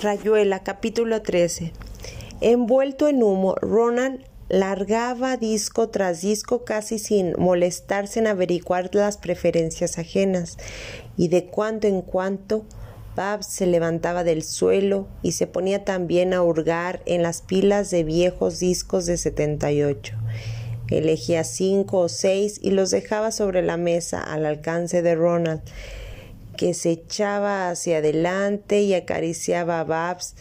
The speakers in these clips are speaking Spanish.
Rayuela, capítulo 13. Envuelto en humo, Ronald largaba disco tras disco casi sin molestarse en averiguar las preferencias ajenas, y de cuando en cuando Babs se levantaba del suelo y se ponía también a hurgar en las pilas de viejos discos de 78. Elegía cinco o seis y los dejaba sobre la mesa al alcance de Ronald, que se echaba hacia adelante y acariciaba a Babs,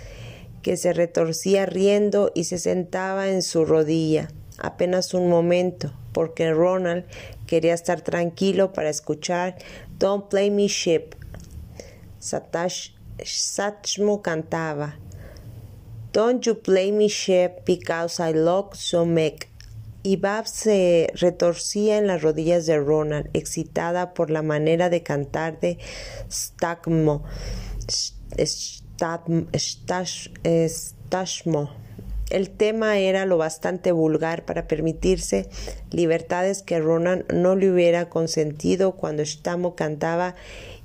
que se retorcía riendo y se sentaba en su rodilla, apenas un momento, porque Ronald quería estar tranquilo para escuchar Don't Play Me Ship. Satchmo cantaba Don't you play me ship because I look so make y Babs se retorcía en las rodillas de Ronald, excitada por la manera de cantar de Stagmo. El tema era lo bastante vulgar para permitirse libertades que Ronald no le hubiera consentido cuando Stamo cantaba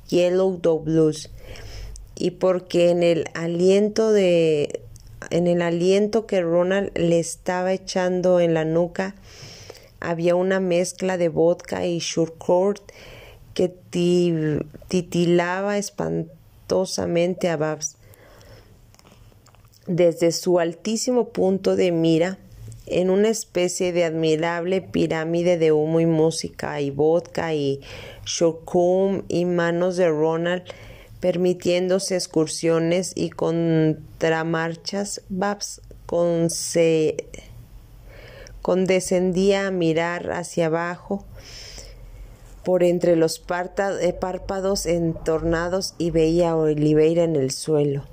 Yellow Dog Blues y porque en el aliento de en el aliento que Ronald le estaba echando en la nuca había una mezcla de vodka y surecourt que titilaba espantosamente a Babs. Desde su altísimo punto de mira, en una especie de admirable pirámide de humo y música y vodka y surecourt y manos de Ronald, permitiéndose excursiones y contramarchas, Babs condescendía a mirar hacia abajo por entre los eh, párpados entornados y veía a Oliveira en el suelo,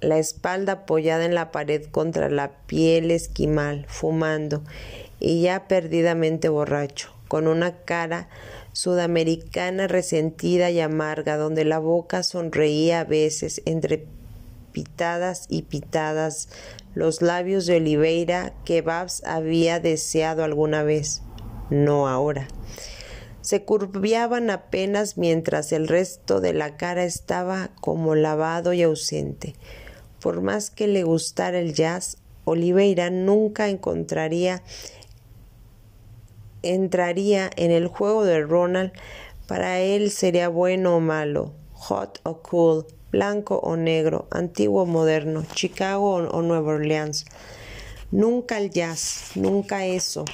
la espalda apoyada en la pared contra la piel esquimal, fumando y ya perdidamente borracho, con una cara sudamericana resentida y amarga, donde la boca sonreía a veces entre pitadas y pitadas los labios de Oliveira que Babs había deseado alguna vez, no ahora. Se curviaban apenas mientras el resto de la cara estaba como lavado y ausente. Por más que le gustara el jazz, Oliveira nunca encontraría entraría en el juego de Ronald, para él sería bueno o malo, hot o cool, blanco o negro, antiguo o moderno, Chicago o, Nueva Orleans. Nunca el jazz, nunca eso.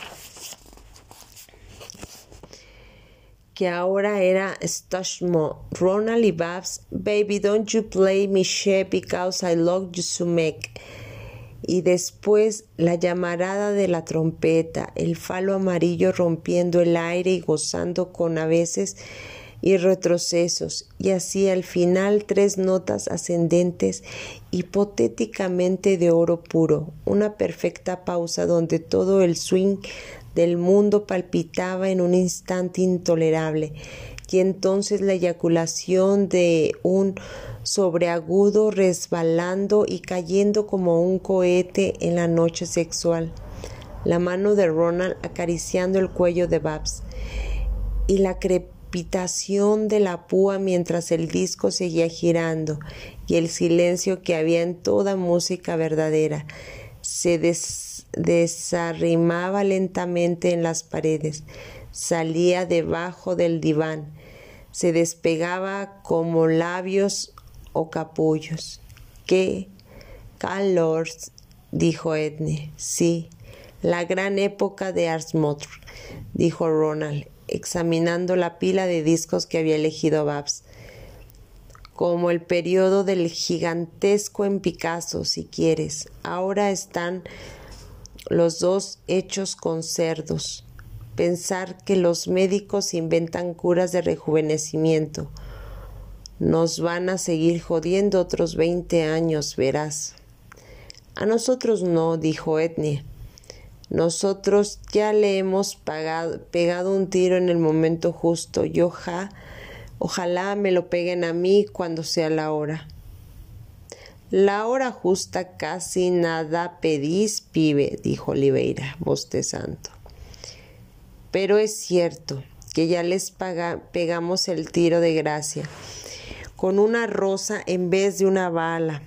que ahora era Stashmo, Ronald y Babs, Baby, don't you play me shit because I love you to make y después la llamarada de la trompeta, el falo amarillo rompiendo el aire y gozando con a veces y retrocesos, y así al final tres notas ascendentes hipotéticamente de oro puro, una perfecta pausa donde todo el swing del mundo palpitaba en un instante intolerable, y entonces la eyaculación de un sobreagudo resbalando y cayendo como un cohete en la noche sexual. La mano de Ronald acariciando el cuello de Babs y la crepitación de la púa mientras el disco seguía girando y el silencio que había en toda música verdadera se desarrimaba lentamente en las paredes, salía debajo del diván, se despegaba como labios o capullos. ¡Qué calor! dijo Edne. Sí, la gran época de Arsmotr, dijo Ronald, examinando la pila de discos que había elegido Babs. Como el periodo del gigantesco en Picasso, si quieres. Ahora están los dos hechos con cerdos. Pensar que los médicos inventan curas de rejuvenecimiento nos van a seguir jodiendo otros veinte años, verás. A nosotros no, dijo Etnia. Nosotros ya le hemos pegado un tiro en el momento justo y ojalá me lo peguen a mí cuando sea la hora. La hora justa casi nada pedís, pibe, dijo Oliveira, bostezando. Pero es cierto que ya les pegamos el tiro de gracia con una rosa en vez de una bala.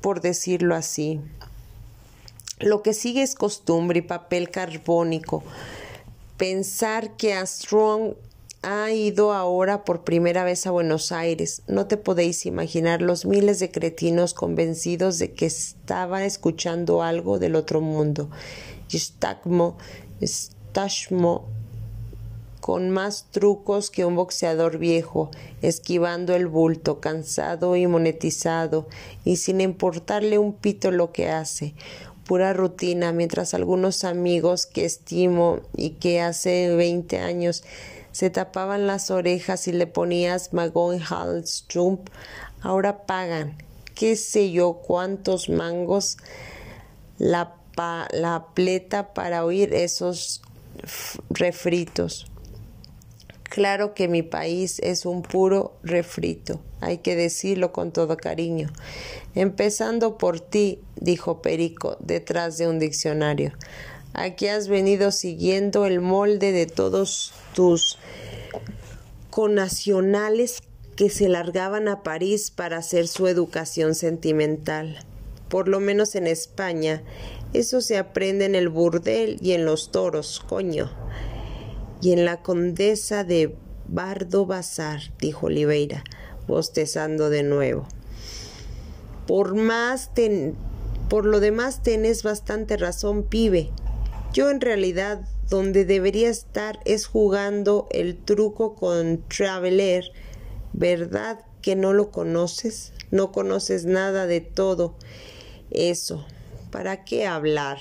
por decirlo así. Lo que sigue es costumbre y papel carbónico. Pensar que Armstrong ha ido ahora por primera vez a Buenos Aires. No te podéis imaginar los miles de cretinos convencidos de que estaba escuchando algo del otro mundo. Stagmo, Stashmo, con más trucos que un boxeador viejo, esquivando el bulto, cansado y monetizado, y sin importarle un pito lo que hace. Pura rutina, mientras algunos amigos que estimo y que hace veinte años se tapaban las orejas y le ponías Magon Trump, ahora pagan. Qué sé yo cuántos mangos la, la pleta para oír esos refritos. Claro que mi país es un puro refrito, hay que decirlo con todo cariño. Empezando por ti, dijo Perico, detrás de un diccionario. Aquí has venido siguiendo el molde de todos tus conacionales que se largaban a París para hacer su educación sentimental. Por lo menos en España, eso se aprende en el burdel y en los toros, coño. Y en la condesa de Bardo Bazar, dijo Oliveira, bostezando de nuevo. Por más por lo demás tenés bastante razón, pibe. Yo en realidad donde debería estar es jugando el truco con Traveler. ¿Verdad que no lo conoces? No conoces nada de todo eso. ¿Para qué hablar?